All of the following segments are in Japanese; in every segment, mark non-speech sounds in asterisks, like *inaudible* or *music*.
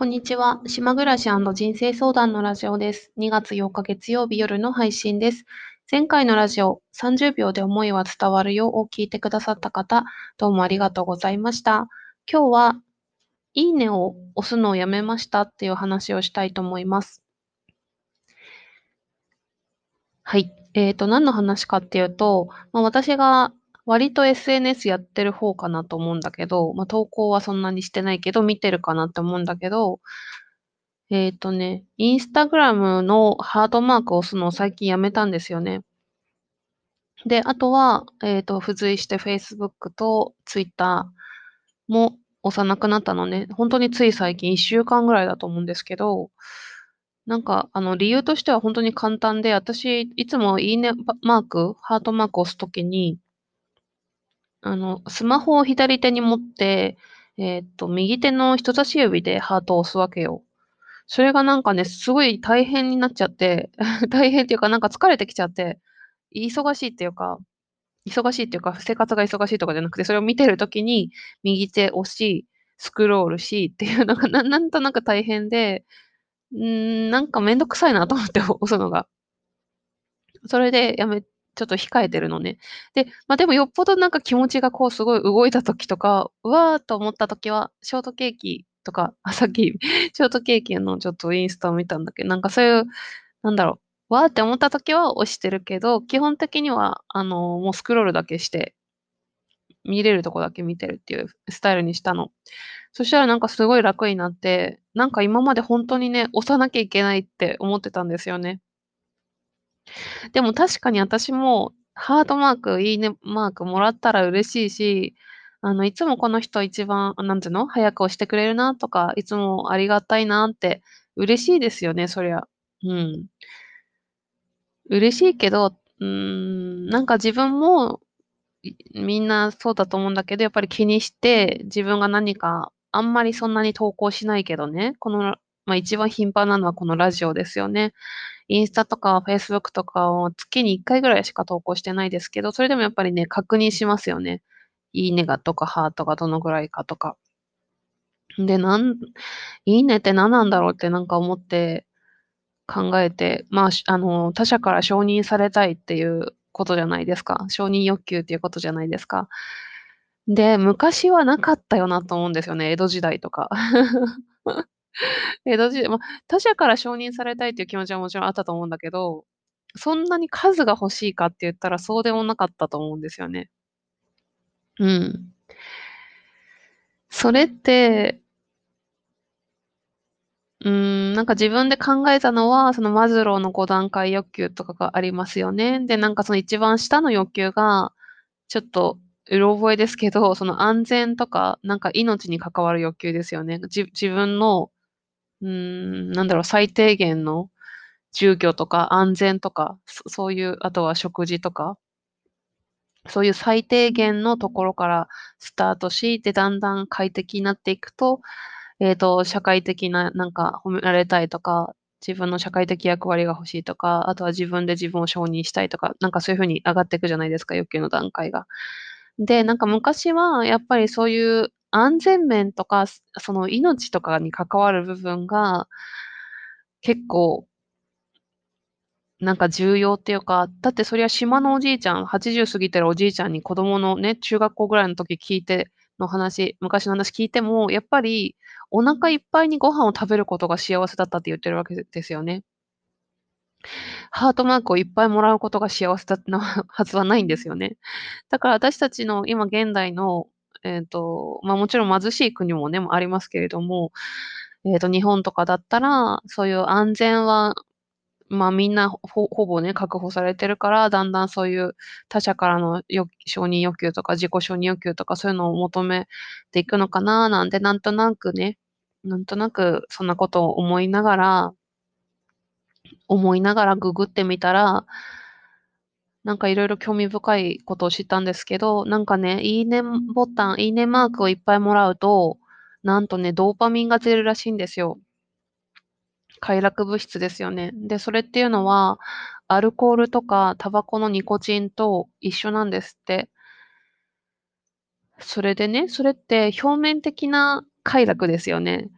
こんにちは。島暮らし人生相談のラジオです。2月8日月曜日夜の配信です。前回のラジオ、30秒で思いは伝わるよを聞いてくださった方、どうもありがとうございました。今日は、いいねを押すのをやめましたっていう話をしたいと思います。はい。えっ、ー、と、何の話かっていうと、まあ、私が割と SNS やってる方かなと思うんだけど、まあ、投稿はそんなにしてないけど、見てるかなって思うんだけど、えっ、ー、とね、インスタグラムのハートマークを押すのを最近やめたんですよね。で、あとは、えっ、ー、と、付随して Facebook と Twitter も押さなくなったのね。本当につい最近1週間ぐらいだと思うんですけど、なんか、あの、理由としては本当に簡単で、私、いつもいいねマーク、ハートマークを押すときに、あの、スマホを左手に持って、えーっと、右手の人差し指でハートを押すわけよ。それがなんかね、すごい大変になっちゃって、*laughs* 大変っていうかなんか疲れてきちゃって、忙しいっていうか、忙しいっていうか、生活が忙しいとかじゃなくて、それを見てるときに右手押し、スクロールしっていうのがななんとなく大変で、んなんかめんどくさいなと思って押すのが。それでやめちょっと控えてるのね。で、まあ、でもよっぽどなんか気持ちがこうすごい動いた時とか、うわーと思った時は、ショートケーキとか、*laughs* あ、さっきショートケーキのちょっとインスタを見たんだけど、なんかそういう、なんだろう、わーって思った時は押してるけど、基本的には、あの、もうスクロールだけして、見れるとこだけ見てるっていうスタイルにしたの。そしたらなんかすごい楽になって、なんか今までほんとにね、押さなきゃいけないって思ってたんですよね。でも確かに私も、ハートマーク、いいねマークもらったら嬉しいし、あの、いつもこの人一番、なんていうの、早く押してくれるなとか、いつもありがたいなって嬉しいですよね、そりゃ。うん。嬉しいけど、うん、なんか自分も、みんなそうだと思うんだけど、やっぱり気にして、自分が何か、あんまりそんなに投稿しないけどね、この、ま、一番頻繁なのはこのラジオですよね。インスタとかフェイスブックとかを月に1回ぐらいしか投稿してないですけど、それでもやっぱりね、確認しますよね。いいねがとかハートがどのぐらいかとか。で、なんいいねって何なんだろうってなんか思って考えて、まあ、あの、他者から承認されたいっていうことじゃないですか。承認欲求っていうことじゃないですか。で、昔はなかったよなと思うんですよね、江戸時代とか。江戸時代、ま、他者から承認されたいっていう気持ちはもちろんあったと思うんだけど、そんなに数が欲しいかって言ったらそうでもなかったと思うんですよね。うん。それって、うん、なんか自分で考えたのは、そのマズローの5段階欲求とかがありますよね。で、なんかその一番下の欲求が、ちょっとうろ覚えですけど、その安全とか、なんか命に関わる欲求ですよね。じ自分のうん、なんだろう、最低限の住居とか安全とか、そういう、あとは食事とか、そういう最低限のところからスタートし、で、だんだん快適になっていくと、えっと、社会的ななんか褒められたいとか、自分の社会的役割が欲しいとか、あとは自分で自分を承認したいとか、なんかそういう風に上がっていくじゃないですか、欲求の段階が。で、なんか昔はやっぱりそういう安全面とか、その命とかに関わる部分が、結構なんか重要っていうか、だってそりゃ島のおじいちゃん、80過ぎてるおじいちゃんに子供のね、中学校ぐらいの時聞いての話、昔の話聞いても、やっぱりお腹いっぱいにご飯を食べることが幸せだったって言ってるわけですよね。ハートマークをいっぱいもらうことが幸せだってなはずはないんですよね。だから私たちの今現代のえっと、まあ、もちろん貧しい国もね、ありますけれども、えっと、日本とかだったら、そういう安全は、まあ、みんなほほぼね、確保されてるから、だんだんそういう他者からの承認欲求とか自己承認欲求とかそういうのを求めていくのかななんてなんとなくね、なんとなくそんなことを思いながら思いながらググってみたらなんかいろいろ興味深いことを知ったんですけど、なんかね、いいねボタン、いいねマークをいっぱいもらうと、なんとね、ドーパミンが出るらしいんですよ。快楽物質ですよね。で、それっていうのは、アルコールとかタバコのニコチンと一緒なんですって。それでね、それって表面的な快楽ですよね。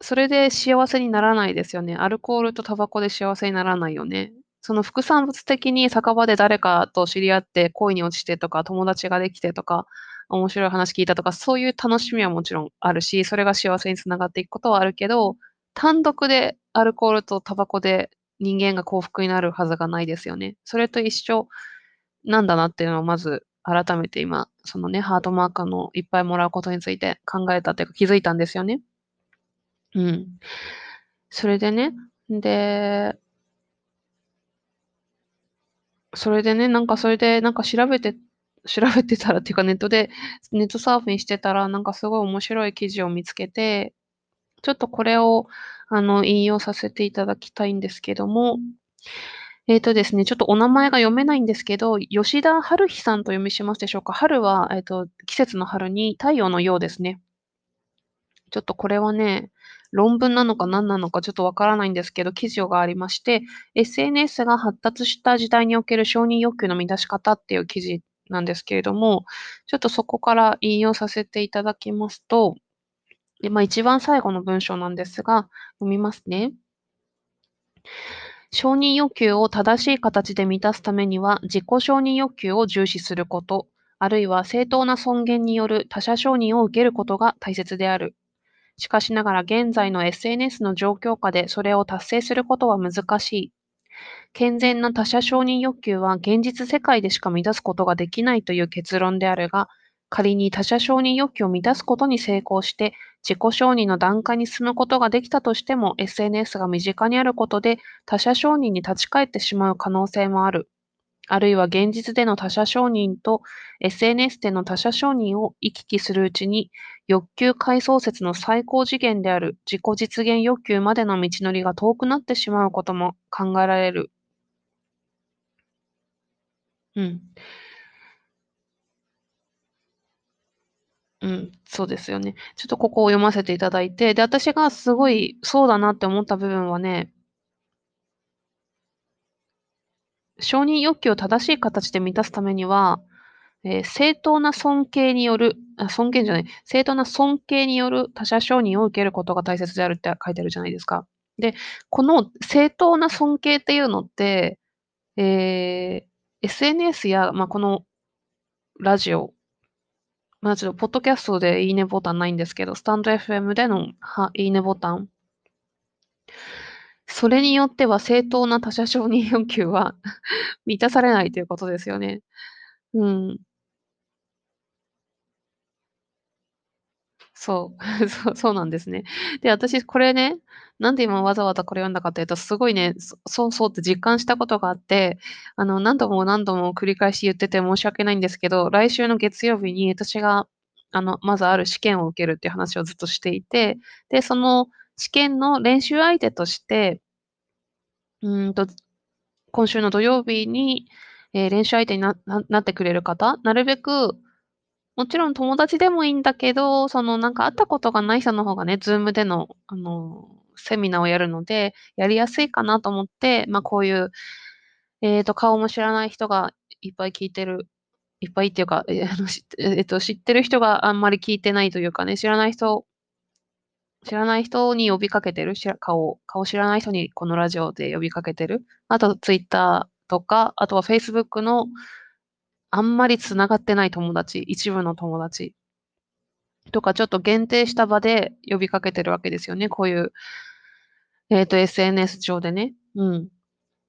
それで幸せにならないですよね。アルコールとタバコで幸せにならないよね。その副産物的に酒場で誰かと知り合って恋に落ちてとか、友達ができてとか、面白い話聞いたとか、そういう楽しみはもちろんあるし、それが幸せにつながっていくことはあるけど、単独でアルコールとタバコで人間が幸福になるはずがないですよね。それと一緒なんだなっていうのをまず改めて今、そのね、ハートマーカーのいっぱいもらうことについて考えたというか気づいたんですよね。うん。それでね、で、それでね、なんかそれでなんか調べて調べてたらっていうかネットでネットサーフィンしてたら、なんかすごい面白い記事を見つけて、ちょっとこれをあの引用させていただきたいんですけども、えっ、とですね、ちょっとお名前が読めないんですけど、吉田春日さんと読みしますでしょうか。春は、えっ、と、季節の春に太陽のようですね。ちょっとこれはね、論文なのか何なのかちょっとわからないんですけど、記事がありまして、SNS が発達した時代における承認欲求の満たし方っていう記事なんですけれども、ちょっとそこから引用させていただきますと、でまあ、一番最後の文章なんですが、読みますね。承認欲求を正しい形で満たすためには、自己承認欲求を重視すること、あるいは正当な尊厳による他者承認を受けることが大切である。しかしながら現在の SNS の状況下でそれを達成することは難しい。健全な他者承認欲求は現実世界でしか満たすことができないという結論であるが、仮に他者承認欲求を満たすことに成功して、自己承認の段階に進むことができたとしても、SNS が身近にあることで他者承認に立ち返ってしまう可能性もある。あるいは現実での他者承認と SNS での他者承認を行き来するうちに、欲求階層説の最高次元である自己実現欲求までの道のりが遠くなってしまうことも考えられる。うん。うん、そうですよね。ちょっとここを読ませていただいて、で、私がすごいそうだなって思った部分はね承認欲求を正しい形で満たすためには、えー正当な尊敬による、あ、尊敬じゃない、正当な尊敬による他者承認を受けることが大切であるって書いてあるじゃないですか。で、この正当な尊敬っていうのって、えー SNS や、まあ、このラジオまあ、ちょっとポッドキャストでいいねボタンないんですけど、スタンド FM でのはいいねボタン。それによっては正当な他者承認欲求は *laughs* 満たされないということですよね。うん。そう。*laughs* そうそうなんですね。で、私これね、なんで今わざわざこれ読んだかというと、すごいね、そそうそうって実感したことがあって、あの、何度も何度も繰り返し言ってて申し訳ないんですけど、来週の月曜日に私が、あの、まずある試験を受けるっていう話をずっとしていて、で、その試験の練習相手として、うんと、今週の土曜日に、えー練習相手になななってくれる方、なるべくもちろん友達でもいいんだけど、そのなんか会ったことがない人の方がね、Zoom での、あの、セミナーをやるので、やりやすいかなと思って、まあ、こういう、えっと、顔も知らない人がいっぱい聞いてるいっぱいっていうか、え、あの、しえっと、知ってる人があんまり聞いてないというかね、知らない人知らない人に呼びかけてる、顔顔知らない人にこのラジオで呼びかけてる？あと Twitter とか、あとは Facebook のあんまり繋がってない友達、一部の友達とか、ちょっと限定した場で呼びかけてるわけですよね。こういう、えっと、SNS 上でね。うん。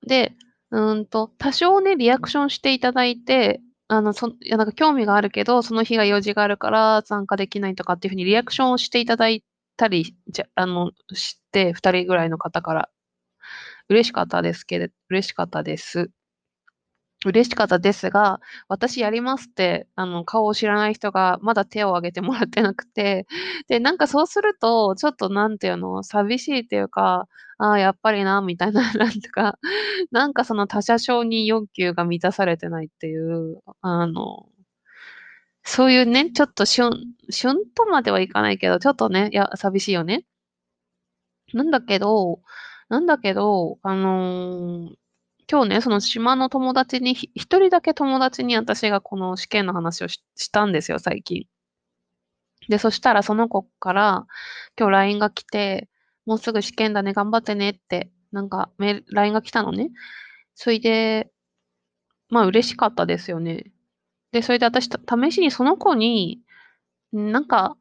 で、うんと、多少ね、リアクションしていただいて、あの、そいや、なんか興味があるけど、その日が用事があるから参加できないとかっていう風にリアクションをしていただいたり、じゃあの、して、2人ぐらいの方から嬉しかったですけれ嬉しかったです。嬉しかったですが、私やりますって、あの、顔を知らない人がまだ手を挙げてもらってなくて、で、なんかそうすると、ちょっとなんていうの、寂しいっていうか、ああ、やっぱりな、みたいな、*laughs* なんとか、なんかその他者承認欲求が満たされてないっていう、あの、そういうね、ちょっとしゅん、とまではいかないけど、ちょっとね、いや、寂しいよね。なんだけど、なんだけど、あの今日ね、その島の友達に、一人だけ友達に私がこの試験の話をししたんですよ、最近。で、そしたらその子から今日 LINE が来て、もうすぐ試験だね、頑張ってねって、なんか、LINE が来たのね。それで、まあ嬉しかったですよね。で、それで私、試しにその子に、なんか、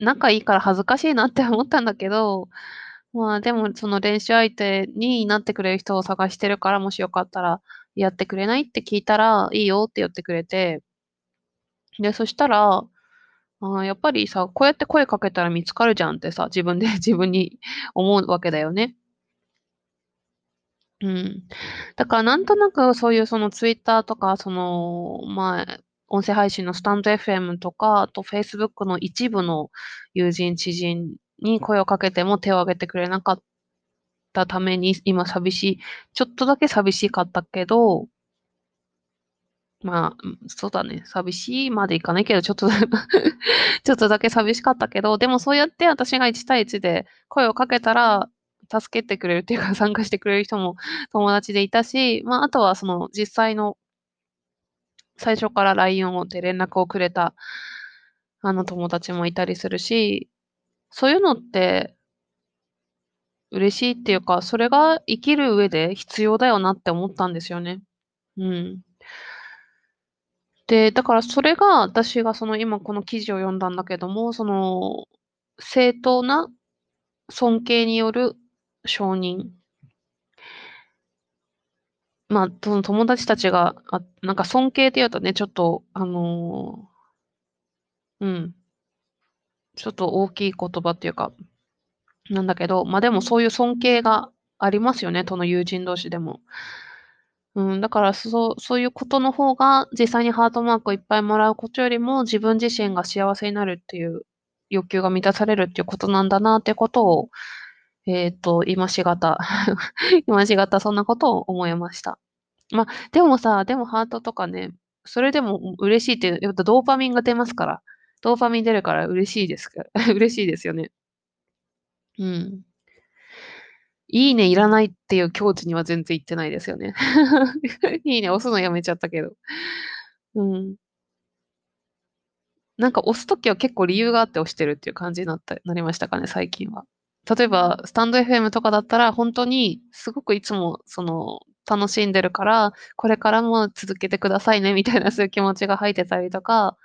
仲いいから恥ずかしいなって思ったんだけど、まあでもその練習相手になってくれる人を探してるから、もしよかったらやってくれない？って聞いたら、いいよって言ってくれて、で、そしたら、あやっぱりさ、こうやって声かけたら見つかるじゃんってさ、自分で自分に思うわけだよね。うん。だからなんとなくそういうそのツイッターとか、その、まあ、音声配信のスタンド FM とか、あと Facebook の一部の友人、知人に声をかけても手を挙げてくれなかったために、今寂しい、ちょっとだけ寂しかったけど、まあ、そうだね。寂しいまでいかないけど、ちょっと *laughs* ちょっとだけ寂しかったけど、でもそうやって私が1対1で声をかけたら、助けてくれるっていうか、参加してくれる人も *laughs* 友達でいたし、まあ、あとはその実際の最初から LINE をで連絡をくれたあの友達もいたりするし、そういうのって嬉しいっていうか、それが生きる上で必要だよなって思ったんですよね。うん。で、だからそれが私がその今この記事を読んだんだけども、その正当な尊敬による承認まあ、その友達たちが、あなんか尊敬って言うとね、ちょっと、あのー、うん。ちょっと大きい言葉っていうか、なんだけど、まあでもそういう尊敬がありますよね、その友人同士でも。うん、だからそう、そういうことの方が、実際にハートマークをいっぱいもらうことよりも、自分自身が幸せになるっていう欲求が満たされるっていうことなんだなってことを、えっ、ー、と、今しがた、*laughs* 今しがたそんなことを思いました。まあ、でもさ、でもハートとかね、それでも嬉しいって、やっぱドーパミンが出ますから。ドーパミン出るから嬉しいですか *laughs* 嬉しいですよね。うん。いいねいらないっていう境地には全然行ってないですよね。*laughs* いいね押すのやめちゃったけど。うん。なんか押すときは結構理由があって押してるっていう感じになったなりましたかね、最近は。例えば、スタンド FM とかだったら、本当にすごくいつもその、楽しんでるから、これからも続けてくださいねみたいなそういう気持ちが入ってたりとか、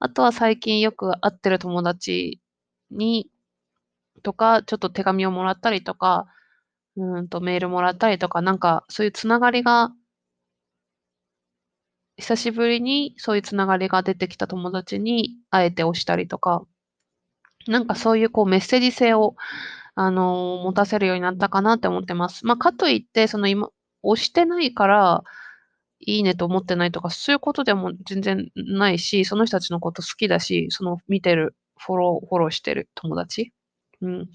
あとは最近よく会ってる友達にとか、ちょっと手紙をもらったりとか、うんとメールもらったりとか、なんかそういうつながりが久しぶりにそういうつながりが出てきた友達にあえて押したりとか、なんかそういうこうメッセージ性を、あの、持たせるようになったかなって思ってます。まあ、かといって、その今、押してないから、いいねと思ってないとか、そういうことでも全然ないし、その人たちのこと好きだし、その見てる、フォロー、フォローしてる友達。うん。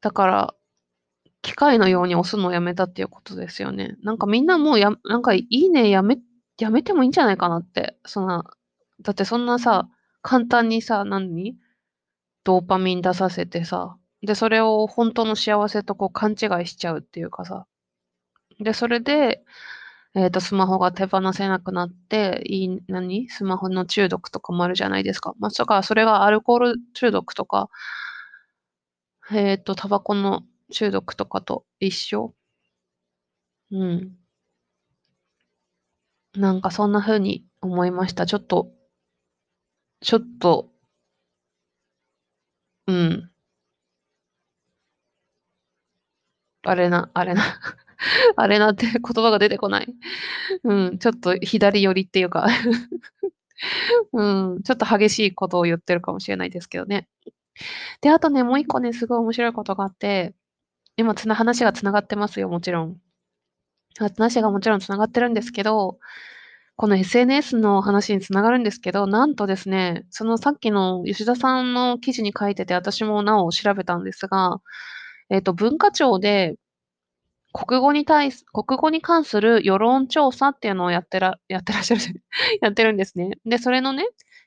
だから、機械のように押すのをやめたっていうことですよね。なんかみんなもうや、なんかいいねやめ、やめてもいいんじゃないかなって。そんな、だってそんなさ、簡単にさ、何？ドーパミン出させてさ、で、それを本当の幸せとこう勘違いしちゃうっていうかさ。で、それで、えっ、ー、と、スマホが手放せなくなって、いい、何？スマホの中毒とかもあるじゃないですか。まあ、そか、それがアルコール中毒とか、えっ、ー、と、タバコの中毒とかと一緒？うん。なんかそんな風に思いました。ちょっと、ちょっと、うん。あれな、あれな *laughs* あれなって言葉が出てこない。うん、ちょっと左寄りっていうか *laughs* うん、ちょっと激しいことを言ってるかもしれないですけどね。で、あとね、もう一個ね、すごい面白いことがあって、今つな話が繋がってますよ、もちろん。話がもちろん繋がってるんですけど、この SNS の話に繋がるんですけど、なんとですね、そのさっきの吉田さんの記事に書いてて、私もなお調べたんですが、えっ、と、文化庁で国語に対す国語に関する世論調査っていうのをやってらやってらっしゃる *laughs* やってるんですね。で、それのね、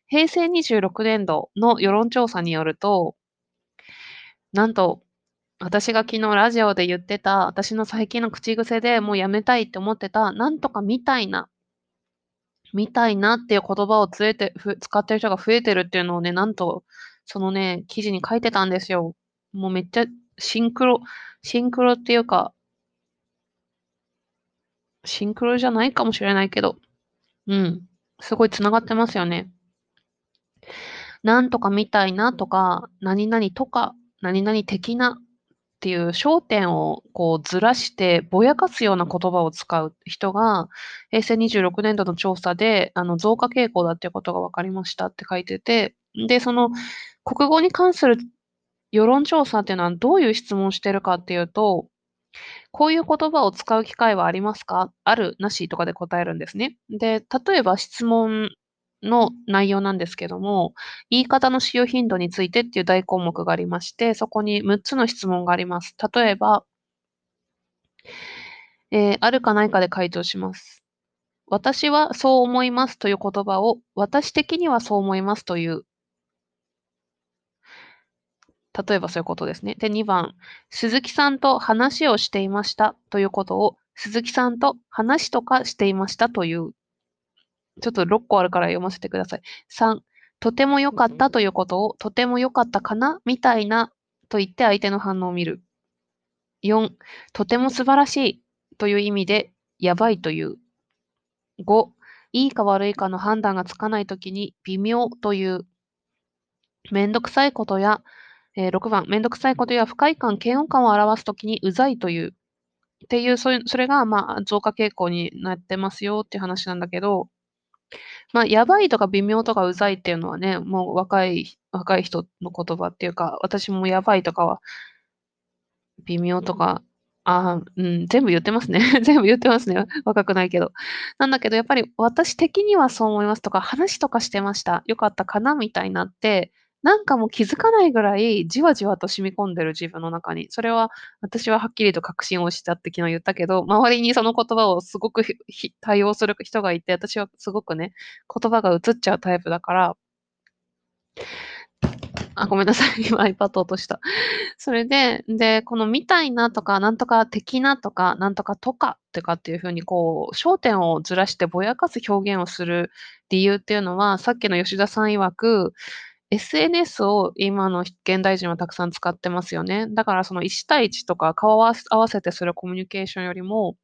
平成26年度の世論調査によると、なんと、私が昨日ラジオで言ってた、私の最近の口癖でもうやめたいって思ってた、なんとかみたいな、みたいなっていう言葉をつえてふ使ってる人が増えてるっていうのをね、なんと、そのね、記事に書いてたんですよ。もうめっちゃシンクロ、シンクロっていうか、シンクロじゃないかもしれないけど、うん。すごい繋がってますよね。なんとかみたいなとか、何々とか、何々的なっていう焦点をこうずらしてぼやかすような言葉を使う人が、平成26年度の調査で、あの、増加傾向だっていうことが分かりましたって書いてて、で、その、国語に関する世論調査っていうのはどういう質問してるかっていうと、こういう言葉を使う機会はありますか？あるなしとかで答えるんですね。で、例えば質問の内容なんですけども、言い方の使用頻度についてっていう大項目がありまして、そこに6つの質問があります。例えば、えー、あるかないかで回答します。私はそう思いますという言葉を、私的にはそう思いますという例えばそういうことですね。で、2番、鈴木さんと話をしていましたということを、鈴木さんと話とかしていましたという。ちょっと6個あるから読ませてください。3、とても良かったということを、とても良かったかなみたいなと言って相手の反応を見る。4、とても素晴らしいという意味で、やばいという。5、いいか悪いかの判断がつかないときに、微妙という。めんどくさいことやえー、6番、めんどくさいことや不快感、嫌悪感を表すときにうざいという、っていう、そ、れが、まあ、増加傾向になってますよっていう話なんだけど、まあ、やばいとか微妙とかうざいっていうのはね、もう若い、若い人の言葉っていうか、私もやばいとかは、微妙とか、あうん、全部言ってますね。*laughs* 全部言ってますね。若くないけど。なんだけど、やっぱり私的にはそう思いますとか、話とかしてました。よかったかなみたいになって、なんかもう気づかないぐらいじわじわと染み込んでる自分の中に。それは私ははっきりと確信をしたって昨日言ったけど、周りにその言葉をすごく対応する人がいて、私はすごくね、言葉が移っちゃうタイプだから、あ、ごめんなさい。今 iPad 落とした。それで、で、このみたいなとか、なんとか的なとか、なんとかとかってかっていうふうに、こう、焦点をずらしてぼやかす表現をする理由っていうのは、さっきの吉田さん曰く、SNS を今の現代人はたくさん使ってますよね。だからその1対1とか顔を合わせてするコミュニケーションよりも、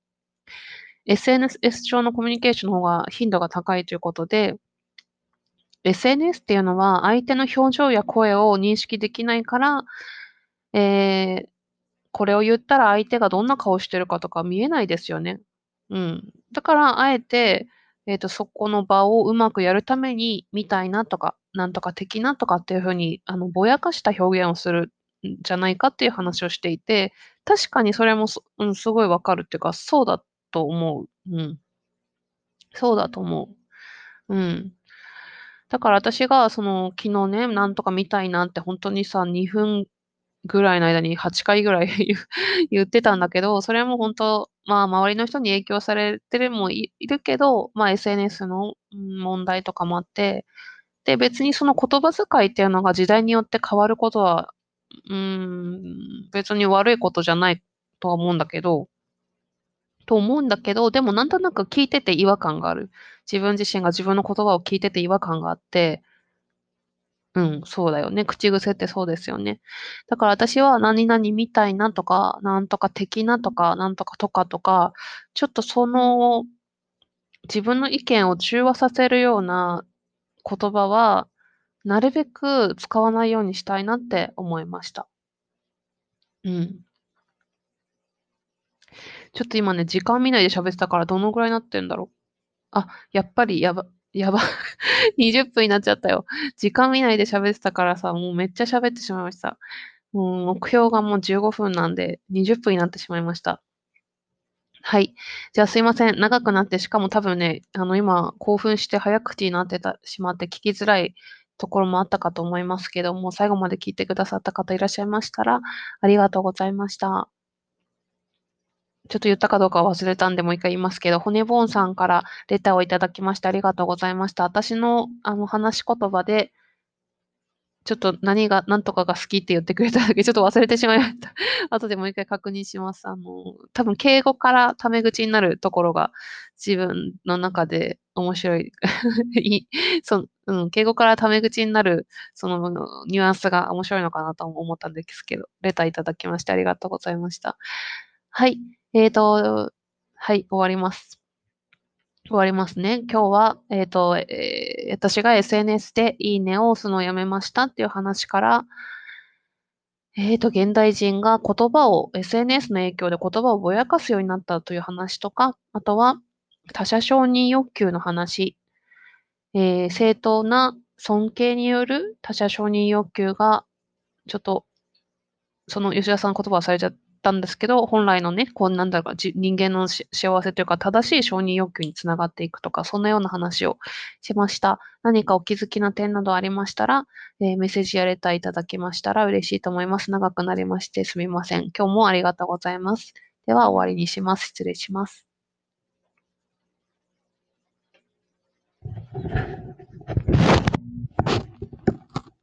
SNS 上のコミュニケーションの方が頻度が高いということで、SNS っていうのは相手の表情や声を認識できないから、えー、これを言ったら相手がどんな顔してるかとか見えないですよね。うん。だから、あえて、えっ、ー、と、そこの場をうまくやるために、みたいなとか、なんとか的なとかっていうふうに、あの、ぼやかした表現をするんじゃないかっていう話をしていて、確かにそれもす、うん、すごいわかるっていうか、そうだと思う。うん。そうだと思う。うん。だから私が、その、昨日ね、なんとかみたいなって本当にさ、2分ぐらいの間に8回ぐらい *laughs* 言ってたんだけど、それも本当、まあ、周りの人に影響されてるもいるけど、まあ、SNS の問題とかもあって、で、別にその言葉遣いっていうのが時代によって変わることは、うん、別に悪いことじゃないとは思うんだけど、と思うんだけど、でもなんとなく聞いてて違和感がある。自分自身が自分の言葉を聞いてて違和感があって、うん、そうだよね。口癖ってそうですよね。だから私は何々みたいなとか、なんとか的なとか、なんとかとかとか、ちょっとその自分の意見を中和させるような言葉は、なるべく使わないようにしたいなって思いました。うん。ちょっと今ね、時間見ないで喋ってたからどのぐらいになってんだろう。あ、やっぱりやば、やば。*laughs* 20分になっちゃったよ。時間見ないで喋ってたからさ、もうめっちゃ喋ってしまいました。もう目標がもう15分なんで、20分になってしまいました。はい。じゃあすいません。長くなって、しかも多分ね、あの今、興奮して早口になってたしまって聞きづらいところもあったかと思いますけども、最後まで聞いてくださった方いらっしゃいましたら、ありがとうございました。ちょっと言ったかどうか忘れたんで、もう一回言いますけど、骨ボーンさんからレターをいただきましてありがとうございました。私のあの話し言葉で、ちょっと何が、何とかが好きって言ってくれただけ、ちょっと忘れてしまいました。*laughs* 後でもう一回確認します。あの、多分敬語からタメ口になるところが自分の中で面白い。*laughs* いそうん、敬語からタメ口になる、そのニュアンスが面白いのかなと思ったんですけど、レターいただきましてありがとうございました。はい。えーと、はい、終わります。終わりますね。今日は、えっ、ー、と、えー、私が SNS でいいねを押すのをやめましたっていう話から、えっ、ー、と、現代人が言葉を、SNS の影響で言葉をぼやかすようになったという話とか、あとは、他者承認欲求の話、えー、正当な尊敬による他者承認欲求が、ちょっと、その吉田さんの言葉をされちゃったんですけど、本来のね、こうなんだろう人間の幸せというか、正しい承認欲求につながっていくとか、そんなような話をしました。何かお気づきの点などありましたら、えー、メッセージやレターいただきましたら嬉しいと思います。長くなりましてすみません。今日もありがとうございます。では終わりにします。失礼します。